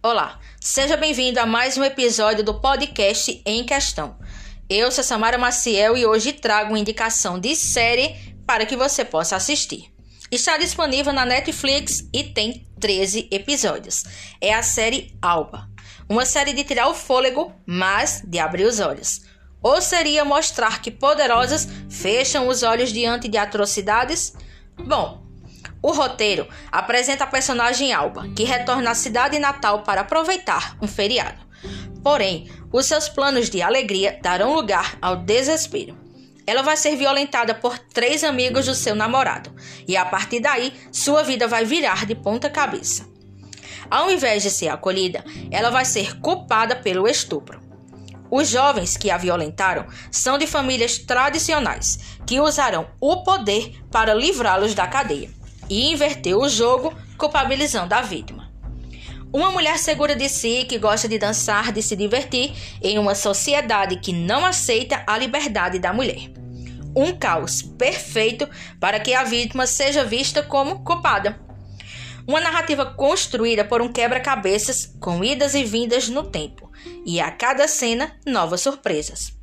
Olá, seja bem-vindo a mais um episódio do podcast Em Questão. Eu sou Samara Maciel e hoje trago uma indicação de série para que você possa assistir. Está disponível na Netflix e tem 13 episódios. É a série Alba, uma série de tirar o fôlego, mas de abrir os olhos. Ou seria mostrar que poderosas fecham os olhos diante de atrocidades? Bom, o roteiro apresenta a personagem Alba, que retorna à cidade natal para aproveitar um feriado. Porém, os seus planos de alegria darão lugar ao desespero. Ela vai ser violentada por três amigos do seu namorado, e a partir daí, sua vida vai virar de ponta cabeça. Ao invés de ser acolhida, ela vai ser culpada pelo estupro. Os jovens que a violentaram são de famílias tradicionais, que usarão o poder para livrá-los da cadeia e inverteu o jogo, culpabilizando a vítima. Uma mulher segura de si que gosta de dançar, de se divertir em uma sociedade que não aceita a liberdade da mulher. Um caos perfeito para que a vítima seja vista como culpada. Uma narrativa construída por um quebra-cabeças com idas e vindas no tempo, e a cada cena novas surpresas.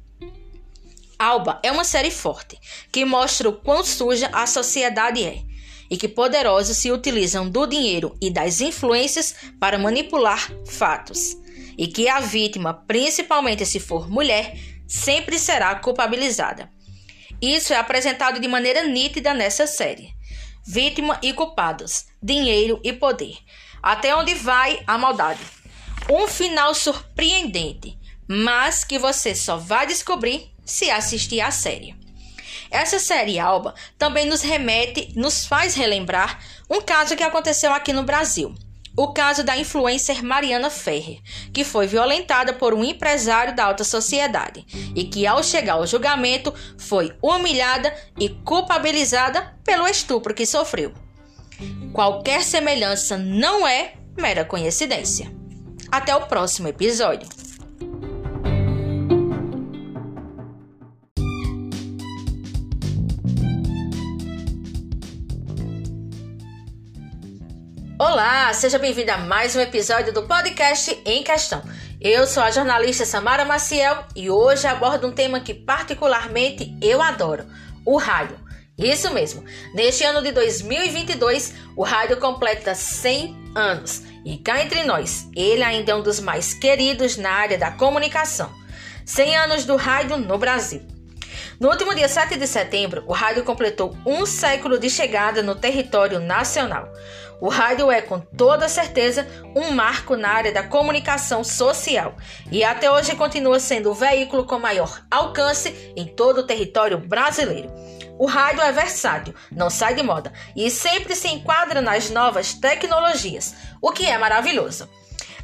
Alba é uma série forte que mostra o quão suja a sociedade é e que poderosos se utilizam do dinheiro e das influências para manipular fatos, e que a vítima, principalmente se for mulher, sempre será culpabilizada. Isso é apresentado de maneira nítida nessa série. Vítima e culpados, dinheiro e poder. Até onde vai a maldade? Um final surpreendente, mas que você só vai descobrir se assistir à série. Essa série Alba também nos remete, nos faz relembrar um caso que aconteceu aqui no Brasil. O caso da influencer Mariana Ferrer, que foi violentada por um empresário da alta sociedade e que, ao chegar ao julgamento, foi humilhada e culpabilizada pelo estupro que sofreu. Qualquer semelhança não é mera coincidência. Até o próximo episódio. Olá, seja bem-vindo a mais um episódio do podcast Em Questão. Eu sou a jornalista Samara Maciel e hoje abordo um tema que particularmente eu adoro: o rádio. Isso mesmo, neste ano de 2022, o rádio completa 100 anos e cá entre nós, ele ainda é um dos mais queridos na área da comunicação. 100 anos do rádio no Brasil. No último dia 7 de setembro, o rádio completou um século de chegada no território nacional. O rádio é, com toda certeza, um marco na área da comunicação social e até hoje continua sendo o veículo com maior alcance em todo o território brasileiro. O rádio é versátil, não sai de moda e sempre se enquadra nas novas tecnologias, o que é maravilhoso.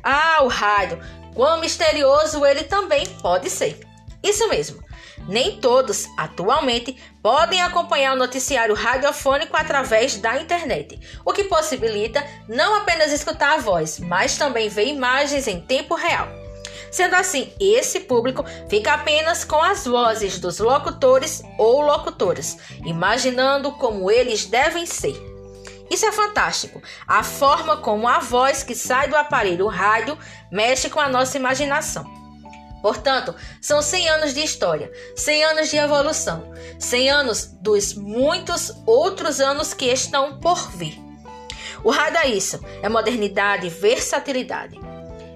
Ah, o rádio, quão misterioso ele também pode ser. Isso mesmo. Nem todos, atualmente, podem acompanhar o noticiário radiofônico através da internet, o que possibilita não apenas escutar a voz, mas também ver imagens em tempo real. Sendo assim, esse público fica apenas com as vozes dos locutores ou locutoras, imaginando como eles devem ser. Isso é fantástico. A forma como a voz que sai do aparelho rádio mexe com a nossa imaginação. Portanto, são 100 anos de história, 100 anos de evolução, 100 anos dos muitos outros anos que estão por vir. O rádio é isso, é modernidade, versatilidade.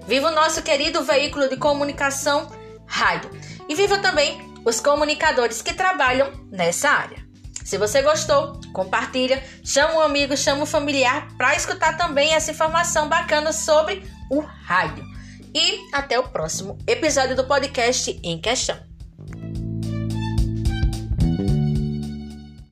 Viva o nosso querido veículo de comunicação, rádio. E viva também os comunicadores que trabalham nessa área. Se você gostou, compartilha, chama um amigo, chama um familiar para escutar também essa informação bacana sobre o rádio e até o próximo episódio do podcast em questão.